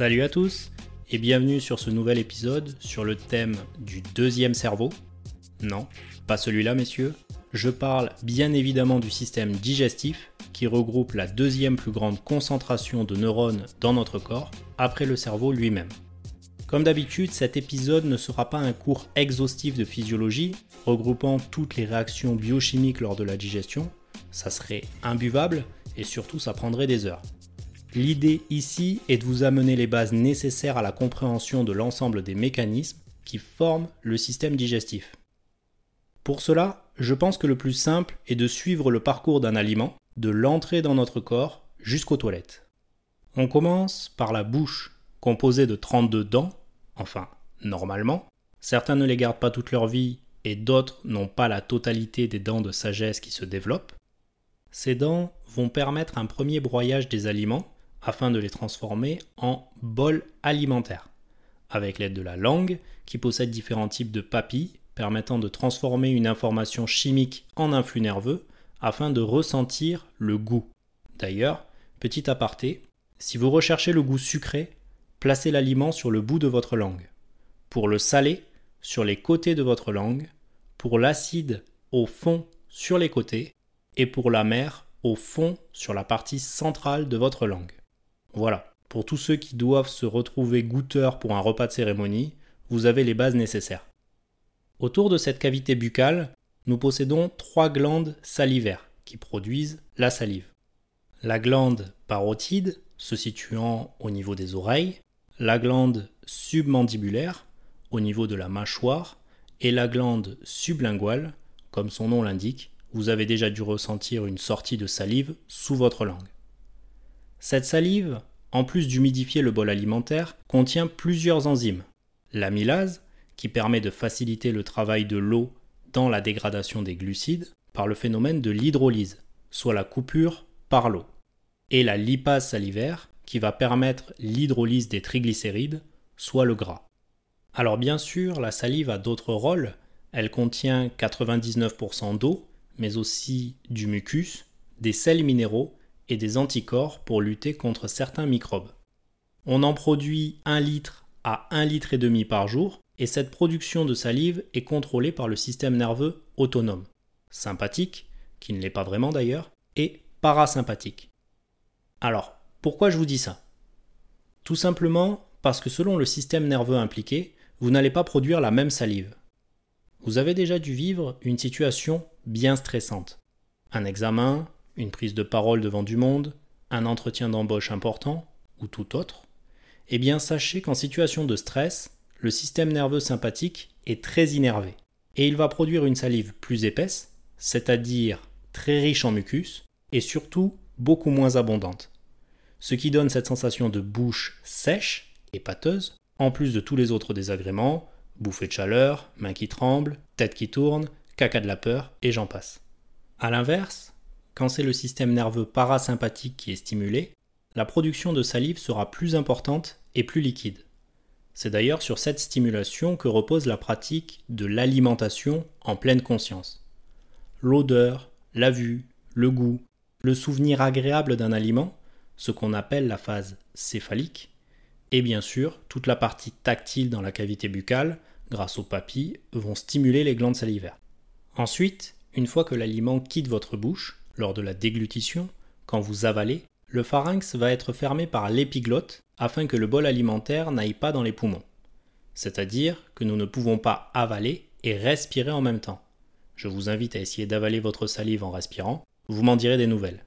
Salut à tous et bienvenue sur ce nouvel épisode sur le thème du deuxième cerveau. Non, pas celui-là messieurs. Je parle bien évidemment du système digestif qui regroupe la deuxième plus grande concentration de neurones dans notre corps après le cerveau lui-même. Comme d'habitude, cet épisode ne sera pas un cours exhaustif de physiologie regroupant toutes les réactions biochimiques lors de la digestion, ça serait imbuvable et surtout ça prendrait des heures. L'idée ici est de vous amener les bases nécessaires à la compréhension de l'ensemble des mécanismes qui forment le système digestif. Pour cela, je pense que le plus simple est de suivre le parcours d'un aliment, de l'entrée dans notre corps jusqu'aux toilettes. On commence par la bouche, composée de 32 dents, enfin normalement. Certains ne les gardent pas toute leur vie et d'autres n'ont pas la totalité des dents de sagesse qui se développent. Ces dents vont permettre un premier broyage des aliments afin de les transformer en bol alimentaire, avec l'aide de la langue qui possède différents types de papilles permettant de transformer une information chimique en un flux nerveux afin de ressentir le goût. D'ailleurs, petit aparté, si vous recherchez le goût sucré, placez l'aliment sur le bout de votre langue. Pour le salé, sur les côtés de votre langue. Pour l'acide, au fond, sur les côtés. Et pour la mer, au fond, sur la partie centrale de votre langue. Voilà, pour tous ceux qui doivent se retrouver goûteurs pour un repas de cérémonie, vous avez les bases nécessaires. Autour de cette cavité buccale, nous possédons trois glandes salivaires qui produisent la salive. La glande parotide, se situant au niveau des oreilles, la glande submandibulaire, au niveau de la mâchoire, et la glande sublinguale, comme son nom l'indique, vous avez déjà dû ressentir une sortie de salive sous votre langue. Cette salive, en plus d'humidifier le bol alimentaire, contient plusieurs enzymes. L'amylase, qui permet de faciliter le travail de l'eau dans la dégradation des glucides par le phénomène de l'hydrolyse, soit la coupure par l'eau. Et la lipase salivaire, qui va permettre l'hydrolyse des triglycérides, soit le gras. Alors bien sûr, la salive a d'autres rôles. Elle contient 99% d'eau, mais aussi du mucus, des sels minéraux et des anticorps pour lutter contre certains microbes. On en produit 1 litre à 1 litre et demi par jour et cette production de salive est contrôlée par le système nerveux autonome, sympathique, qui ne l'est pas vraiment d'ailleurs, et parasympathique. Alors, pourquoi je vous dis ça? Tout simplement parce que selon le système nerveux impliqué, vous n'allez pas produire la même salive. Vous avez déjà dû vivre une situation bien stressante. Un examen, une prise de parole devant du monde, un entretien d'embauche important, ou tout autre, eh bien sachez qu'en situation de stress, le système nerveux sympathique est très innervé, et il va produire une salive plus épaisse, c'est-à-dire très riche en mucus, et surtout beaucoup moins abondante. Ce qui donne cette sensation de bouche sèche et pâteuse, en plus de tous les autres désagréments, bouffée de chaleur, main qui tremble, tête qui tourne, caca de la peur, et j'en passe. A l'inverse, quand c'est le système nerveux parasympathique qui est stimulé, la production de salive sera plus importante et plus liquide. C'est d'ailleurs sur cette stimulation que repose la pratique de l'alimentation en pleine conscience. L'odeur, la vue, le goût, le souvenir agréable d'un aliment, ce qu'on appelle la phase céphalique, et bien sûr toute la partie tactile dans la cavité buccale, grâce aux papilles, vont stimuler les glandes salivaires. Ensuite, une fois que l'aliment quitte votre bouche, lors de la déglutition, quand vous avalez, le pharynx va être fermé par l'épiglotte afin que le bol alimentaire n'aille pas dans les poumons. C'est-à-dire que nous ne pouvons pas avaler et respirer en même temps. Je vous invite à essayer d'avaler votre salive en respirant, vous m'en direz des nouvelles.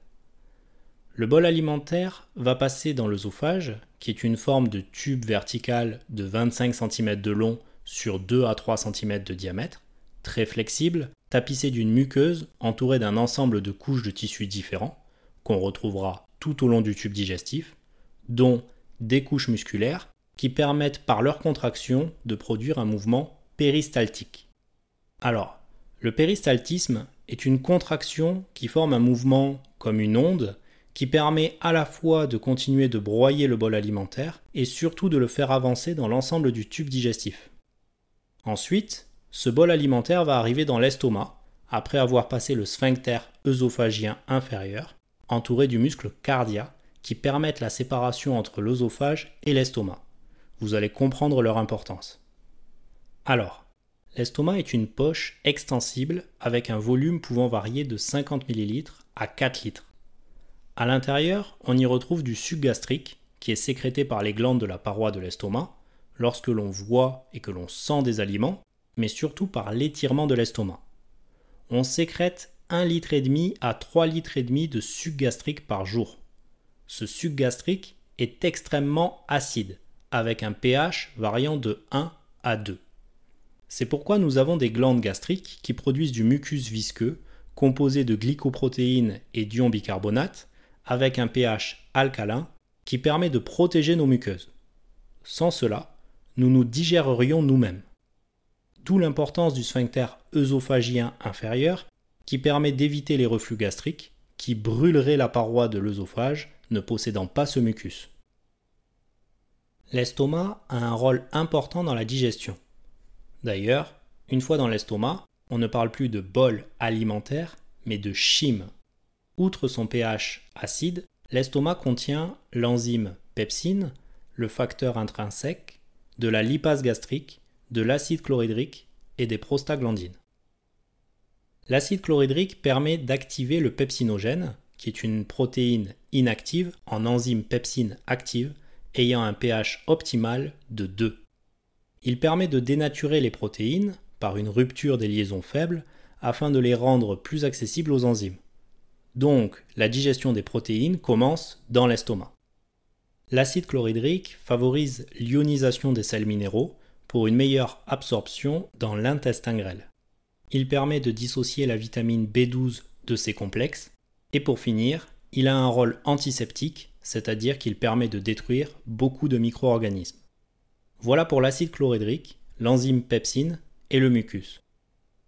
Le bol alimentaire va passer dans l'œsophage, qui est une forme de tube vertical de 25 cm de long sur 2 à 3 cm de diamètre, très flexible, tapissé d'une muqueuse entourée d'un ensemble de couches de tissus différents, qu'on retrouvera tout au long du tube digestif, dont des couches musculaires qui permettent par leur contraction de produire un mouvement péristaltique. Alors, le péristaltisme est une contraction qui forme un mouvement comme une onde qui permet à la fois de continuer de broyer le bol alimentaire et surtout de le faire avancer dans l'ensemble du tube digestif. Ensuite, ce bol alimentaire va arriver dans l'estomac après avoir passé le sphincter œsophagien inférieur, entouré du muscle cardia qui permettent la séparation entre l'œsophage et l'estomac. Vous allez comprendre leur importance. Alors, l'estomac est une poche extensible avec un volume pouvant varier de 50 ml à 4 litres. À l'intérieur, on y retrouve du suc gastrique qui est sécrété par les glandes de la paroi de l'estomac lorsque l'on voit et que l'on sent des aliments, mais surtout par l'étirement de l'estomac. On sécrète 1,5 litre à 3 litres et demi de suc gastrique par jour. Ce suc gastrique est extrêmement acide, avec un pH variant de 1 à 2. C'est pourquoi nous avons des glandes gastriques qui produisent du mucus visqueux composé de glycoprotéines et d'ions bicarbonate avec un pH alcalin qui permet de protéger nos muqueuses. Sans cela, nous nous digérerions nous-mêmes. D'où l'importance du sphincter œsophagien inférieur qui permet d'éviter les reflux gastriques qui brûleraient la paroi de l'œsophage ne possédant pas ce mucus. L'estomac a un rôle important dans la digestion. D'ailleurs, une fois dans l'estomac, on ne parle plus de bol alimentaire, mais de chyme. Outre son pH acide, l'estomac contient l'enzyme pepsine, le facteur intrinsèque, de la lipase gastrique, de l'acide chlorhydrique et des prostaglandines. L'acide chlorhydrique permet d'activer le pepsinogène, qui est une protéine inactive en enzyme pepsine active ayant un pH optimal de 2. Il permet de dénaturer les protéines par une rupture des liaisons faibles afin de les rendre plus accessibles aux enzymes. Donc, la digestion des protéines commence dans l'estomac. L'acide chlorhydrique favorise l'ionisation des sels minéraux pour une meilleure absorption dans l'intestin grêle. Il permet de dissocier la vitamine B12 de ces complexes. Et pour finir, il a un rôle antiseptique, c'est-à-dire qu'il permet de détruire beaucoup de micro-organismes. Voilà pour l'acide chlorhydrique, l'enzyme pepsine et le mucus.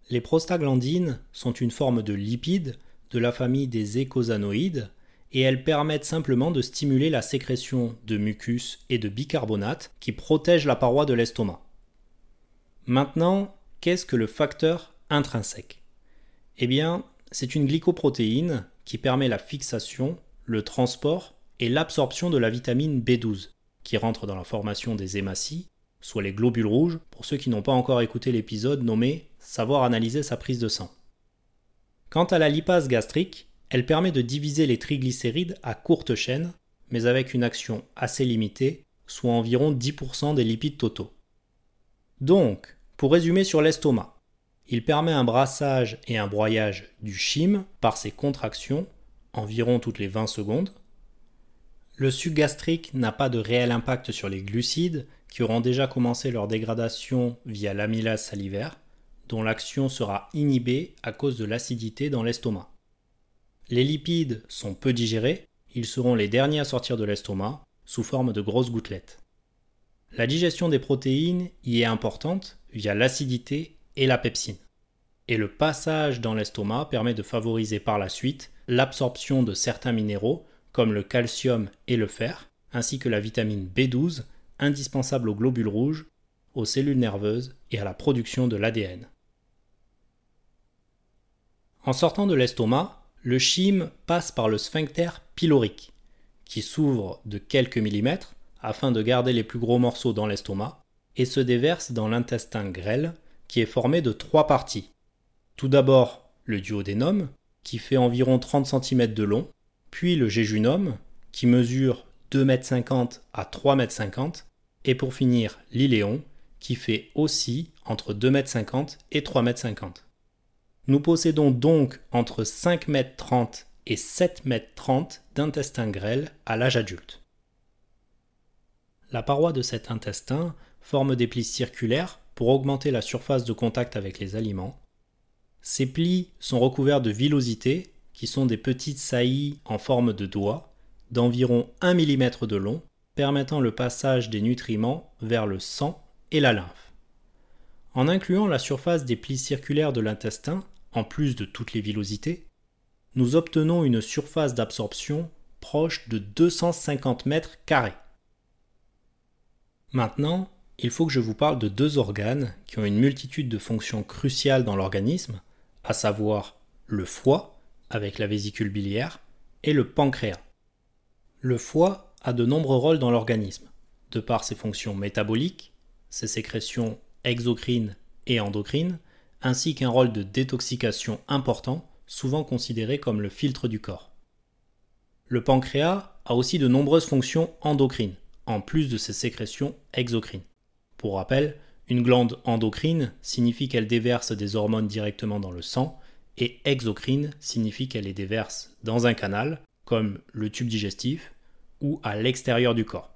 Les prostaglandines sont une forme de lipides de la famille des écosanoïdes et elles permettent simplement de stimuler la sécrétion de mucus et de bicarbonate qui protègent la paroi de l'estomac. Maintenant, qu'est-ce que le facteur intrinsèque? Eh bien, c'est une glycoprotéine qui permet la fixation, le transport et l'absorption de la vitamine B12, qui rentre dans la formation des hématies, soit les globules rouges, pour ceux qui n'ont pas encore écouté l'épisode nommé Savoir analyser sa prise de sang. Quant à la lipase gastrique, elle permet de diviser les triglycérides à courte chaîne, mais avec une action assez limitée, soit environ 10% des lipides totaux. Donc, pour résumer sur l'estomac, il permet un brassage et un broyage du chyme par ses contractions, environ toutes les 20 secondes. Le suc gastrique n'a pas de réel impact sur les glucides qui auront déjà commencé leur dégradation via l'amylase salivaire, dont l'action sera inhibée à cause de l'acidité dans l'estomac. Les lipides sont peu digérés, ils seront les derniers à sortir de l'estomac sous forme de grosses gouttelettes. La digestion des protéines y est importante via l'acidité et la pepsine. Et le passage dans l'estomac permet de favoriser par la suite l'absorption de certains minéraux comme le calcium et le fer, ainsi que la vitamine B12 indispensable aux globules rouges, aux cellules nerveuses et à la production de l'ADN. En sortant de l'estomac, le chyme passe par le sphincter pylorique, qui s'ouvre de quelques millimètres afin de garder les plus gros morceaux dans l'estomac, et se déverse dans l'intestin grêle, qui est formé de trois parties. Tout d'abord le duodénum, qui fait environ 30 cm de long, puis le jéjunum, qui mesure 2,50 m à 3,50 m, et pour finir l'iléon, qui fait aussi entre 2,50 m et 3,50 m. Nous possédons donc entre 5,30 m et 7,30 m d'intestin grêle à l'âge adulte. La paroi de cet intestin forme des plis circulaires pour augmenter la surface de contact avec les aliments. Ces plis sont recouverts de villosités, qui sont des petites saillies en forme de doigts, d'environ 1 mm de long, permettant le passage des nutriments vers le sang et la lymphe. En incluant la surface des plis circulaires de l'intestin, en plus de toutes les villosités, nous obtenons une surface d'absorption proche de 250 mètres carrés. Maintenant, il faut que je vous parle de deux organes qui ont une multitude de fonctions cruciales dans l'organisme, à savoir le foie, avec la vésicule biliaire, et le pancréas. Le foie a de nombreux rôles dans l'organisme, de par ses fonctions métaboliques, ses sécrétions exocrines et endocrines, ainsi qu'un rôle de détoxication important, souvent considéré comme le filtre du corps. Le pancréas a aussi de nombreuses fonctions endocrines, en plus de ses sécrétions exocrines. Pour rappel, une glande endocrine signifie qu'elle déverse des hormones directement dans le sang, et exocrine signifie qu'elle les déverse dans un canal, comme le tube digestif, ou à l'extérieur du corps.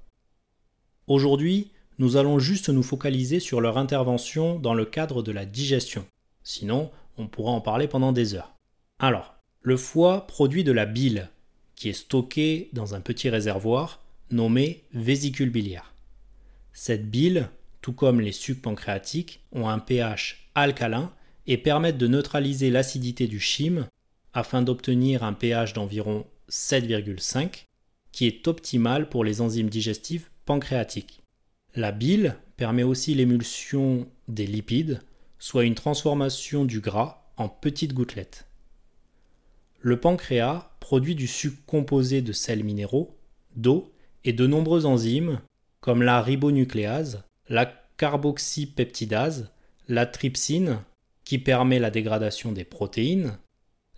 Aujourd'hui, nous allons juste nous focaliser sur leur intervention dans le cadre de la digestion. Sinon, on pourra en parler pendant des heures. Alors, le foie produit de la bile, qui est stockée dans un petit réservoir nommé vésicule biliaire. Cette bile, tout comme les sucs pancréatiques, ont un pH alcalin et permettent de neutraliser l'acidité du chyme afin d'obtenir un pH d'environ 7,5 qui est optimal pour les enzymes digestives pancréatiques. La bile permet aussi l'émulsion des lipides, soit une transformation du gras en petites gouttelettes. Le pancréas produit du sucre composé de sels minéraux, d'eau et de nombreuses enzymes comme la ribonucléase, la carboxypeptidase, la trypsine qui permet la dégradation des protéines,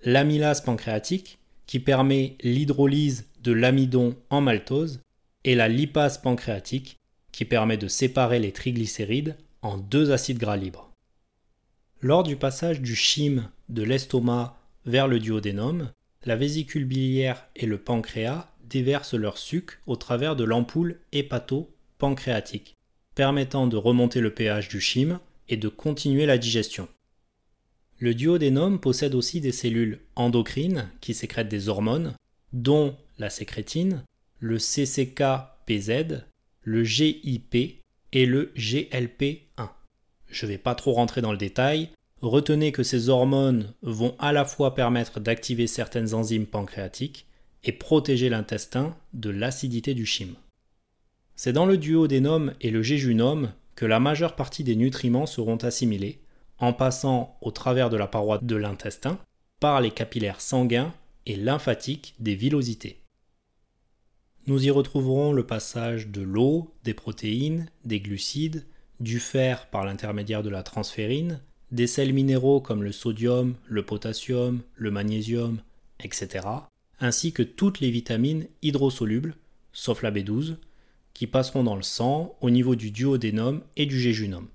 l'amylase pancréatique qui permet l'hydrolyse de l'amidon en maltose et la lipase pancréatique qui permet de séparer les triglycérides en deux acides gras libres. Lors du passage du chyme de l'estomac vers le duodénum, la vésicule biliaire et le pancréas déversent leur suc au travers de l'ampoule hépato-pancréatique, permettant de remonter le pH du chyme et de continuer la digestion. Le duodénum possède aussi des cellules endocrines qui sécrètent des hormones, dont la sécrétine, le CCK-PZ, le GIP et le GLP1. Je ne vais pas trop rentrer dans le détail, retenez que ces hormones vont à la fois permettre d'activer certaines enzymes pancréatiques et protéger l'intestin de l'acidité du chyme. C'est dans le duodénum et le jéjunum que la majeure partie des nutriments seront assimilés, en passant au travers de la paroi de l'intestin par les capillaires sanguins et lymphatiques des villosités. Nous y retrouverons le passage de l'eau, des protéines, des glucides, du fer par l'intermédiaire de la transférine, des sels minéraux comme le sodium, le potassium, le magnésium, etc., ainsi que toutes les vitamines hydrosolubles, sauf la B12, qui passeront dans le sang au niveau du duodénum et du jéjunum.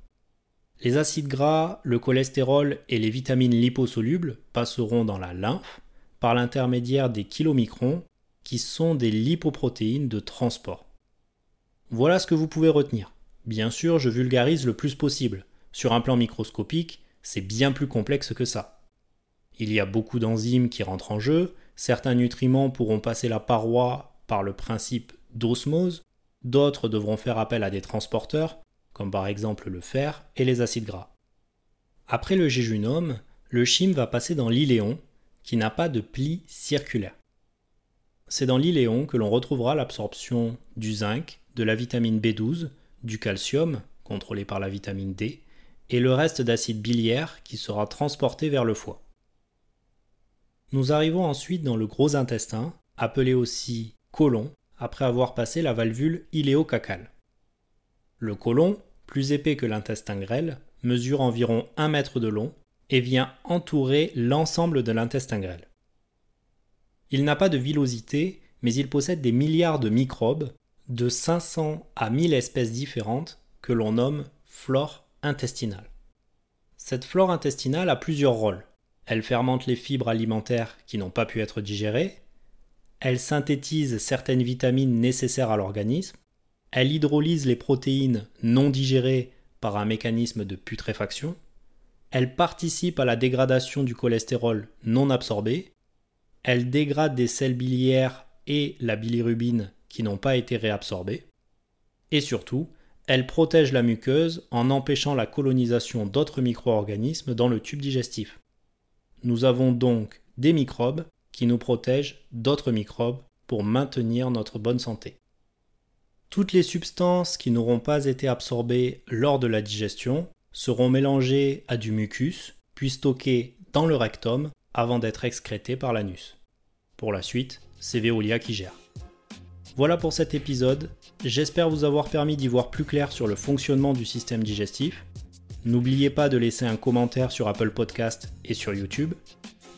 Les acides gras, le cholestérol et les vitamines liposolubles passeront dans la lymphe par l'intermédiaire des kilomicrons qui sont des lipoprotéines de transport. Voilà ce que vous pouvez retenir. Bien sûr, je vulgarise le plus possible. Sur un plan microscopique, c'est bien plus complexe que ça. Il y a beaucoup d'enzymes qui rentrent en jeu, certains nutriments pourront passer la paroi par le principe d'osmose, d'autres devront faire appel à des transporteurs, comme par exemple le fer et les acides gras. Après le jéjunum, le chyme va passer dans l'iléon, qui n'a pas de pli circulaire. C'est dans l'iléon que l'on retrouvera l'absorption du zinc, de la vitamine B12, du calcium, contrôlé par la vitamine D, et le reste d'acide biliaire qui sera transporté vers le foie. Nous arrivons ensuite dans le gros intestin, appelé aussi côlon, après avoir passé la valvule iléocacale. Le côlon plus épais que l'intestin grêle, mesure environ 1 mètre de long et vient entourer l'ensemble de l'intestin grêle. Il n'a pas de villosité, mais il possède des milliards de microbes, de 500 à 1000 espèces différentes, que l'on nomme flore intestinale. Cette flore intestinale a plusieurs rôles. Elle fermente les fibres alimentaires qui n'ont pas pu être digérées, elle synthétise certaines vitamines nécessaires à l'organisme, elle hydrolyse les protéines non digérées par un mécanisme de putréfaction. Elle participe à la dégradation du cholestérol non absorbé. Elle dégrade des sels biliaires et la bilirubine qui n'ont pas été réabsorbés. Et surtout, elle protège la muqueuse en empêchant la colonisation d'autres micro-organismes dans le tube digestif. Nous avons donc des microbes qui nous protègent d'autres microbes pour maintenir notre bonne santé. Toutes les substances qui n'auront pas été absorbées lors de la digestion seront mélangées à du mucus, puis stockées dans le rectum avant d'être excrétées par l'anus. Pour la suite, c'est Veolia qui gère. Voilà pour cet épisode, j'espère vous avoir permis d'y voir plus clair sur le fonctionnement du système digestif. N'oubliez pas de laisser un commentaire sur Apple Podcast et sur YouTube.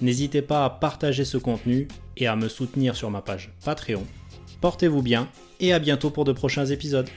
N'hésitez pas à partager ce contenu et à me soutenir sur ma page Patreon. Portez-vous bien et à bientôt pour de prochains épisodes.